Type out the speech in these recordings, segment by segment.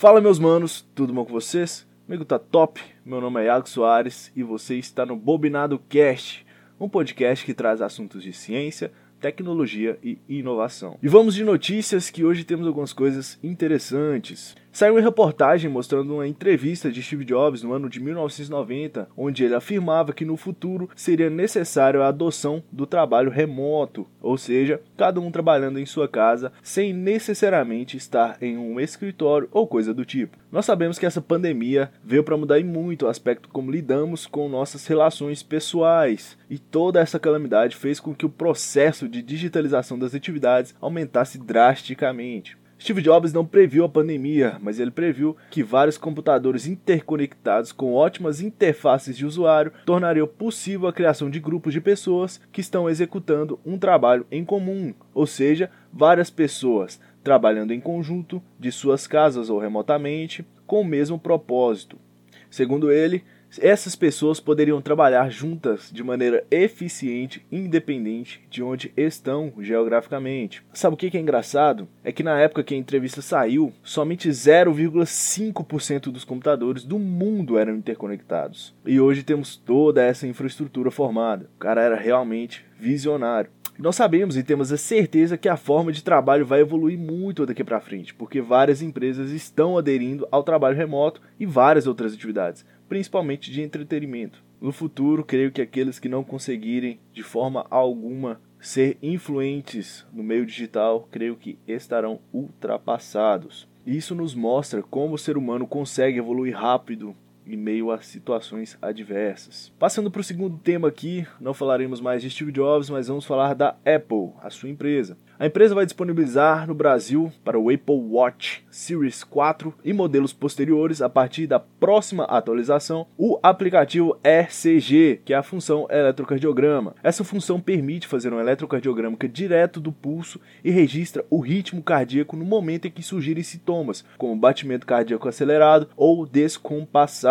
Fala meus manos, tudo bom com vocês? Comigo tá top, meu nome é Iago Soares e você está no Bobinado Cast, um podcast que traz assuntos de ciência, tecnologia e inovação. E vamos de notícias que hoje temos algumas coisas interessantes. Saiu uma reportagem mostrando uma entrevista de Steve Jobs no ano de 1990, onde ele afirmava que no futuro seria necessário a adoção do trabalho remoto, ou seja, cada um trabalhando em sua casa sem necessariamente estar em um escritório ou coisa do tipo. Nós sabemos que essa pandemia veio para mudar muito o aspecto como lidamos com nossas relações pessoais, e toda essa calamidade fez com que o processo de digitalização das atividades aumentasse drasticamente. Steve Jobs não previu a pandemia, mas ele previu que vários computadores interconectados com ótimas interfaces de usuário tornariam possível a criação de grupos de pessoas que estão executando um trabalho em comum, ou seja, várias pessoas trabalhando em conjunto de suas casas ou remotamente com o mesmo propósito. Segundo ele, essas pessoas poderiam trabalhar juntas de maneira eficiente, independente de onde estão geograficamente. Sabe o que é engraçado? É que na época que a entrevista saiu, somente 0,5% dos computadores do mundo eram interconectados. E hoje temos toda essa infraestrutura formada. O cara era realmente visionário. Nós sabemos e temos a certeza que a forma de trabalho vai evoluir muito daqui para frente, porque várias empresas estão aderindo ao trabalho remoto e várias outras atividades principalmente de entretenimento. No futuro, creio que aqueles que não conseguirem de forma alguma ser influentes no meio digital, creio que estarão ultrapassados. Isso nos mostra como o ser humano consegue evoluir rápido em meio a situações adversas. Passando para o segundo tema aqui, não falaremos mais de Steve Jobs, mas vamos falar da Apple, a sua empresa. A empresa vai disponibilizar no Brasil para o Apple Watch Series 4 e modelos posteriores a partir da próxima atualização o aplicativo ECG, que é a função eletrocardiograma. Essa função permite fazer um eletrocardiograma direto do pulso e registra o ritmo cardíaco no momento em que surgirem sintomas, como batimento cardíaco acelerado ou descompassado,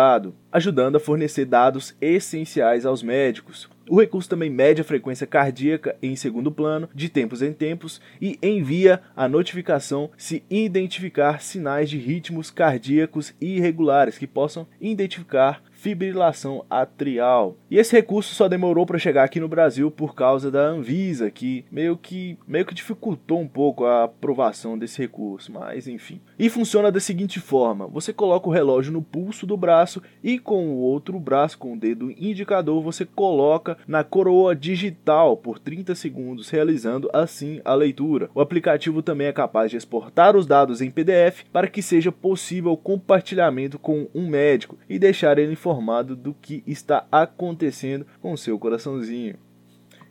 ajudando a fornecer dados essenciais aos médicos. O recurso também mede a frequência cardíaca em segundo plano, de tempos em tempos, e envia a notificação se identificar sinais de ritmos cardíacos irregulares que possam identificar fibrilação atrial. E esse recurso só demorou para chegar aqui no Brasil por causa da Anvisa, que meio que meio que dificultou um pouco a aprovação desse recurso, mas enfim. E funciona da seguinte forma: você coloca o relógio no pulso do braço e com o outro braço, com o dedo indicador, você coloca na coroa digital por 30 segundos, realizando assim a leitura. O aplicativo também é capaz de exportar os dados em PDF para que seja possível compartilhamento com um médico e deixar ele informado informado do que está acontecendo com seu coraçãozinho.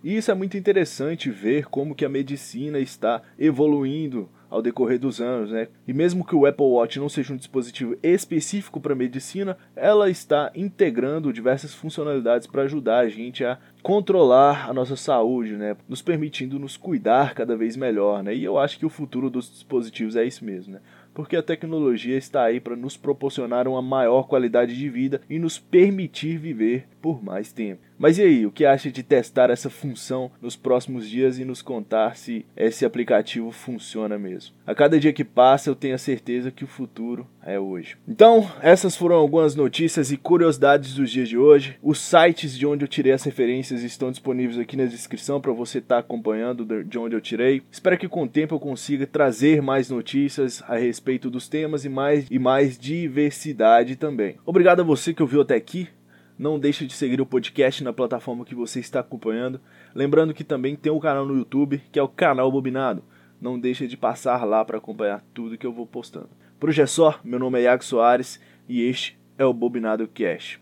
E isso é muito interessante ver como que a medicina está evoluindo ao decorrer dos anos, né? E mesmo que o Apple Watch não seja um dispositivo específico para medicina, ela está integrando diversas funcionalidades para ajudar a gente a controlar a nossa saúde, né? Nos permitindo nos cuidar cada vez melhor, né? E eu acho que o futuro dos dispositivos é isso mesmo, né? Porque a tecnologia está aí para nos proporcionar uma maior qualidade de vida e nos permitir viver por mais tempo. Mas e aí, o que acha de testar essa função nos próximos dias e nos contar se esse aplicativo funciona mesmo? A cada dia que passa, eu tenho a certeza que o futuro é hoje. Então, essas foram algumas notícias e curiosidades dos dias de hoje. Os sites de onde eu tirei as referências estão disponíveis aqui na descrição para você estar tá acompanhando de onde eu tirei. Espero que com o tempo eu consiga trazer mais notícias a respeito dos temas e mais e mais diversidade também. Obrigado a você que ouviu até aqui. Não deixe de seguir o podcast na plataforma que você está acompanhando. Lembrando que também tem um canal no YouTube, que é o canal Bobinado. Não deixe de passar lá para acompanhar tudo que eu vou postando. Por hoje é só, meu nome é Iago Soares e este é o Bobinado Cash.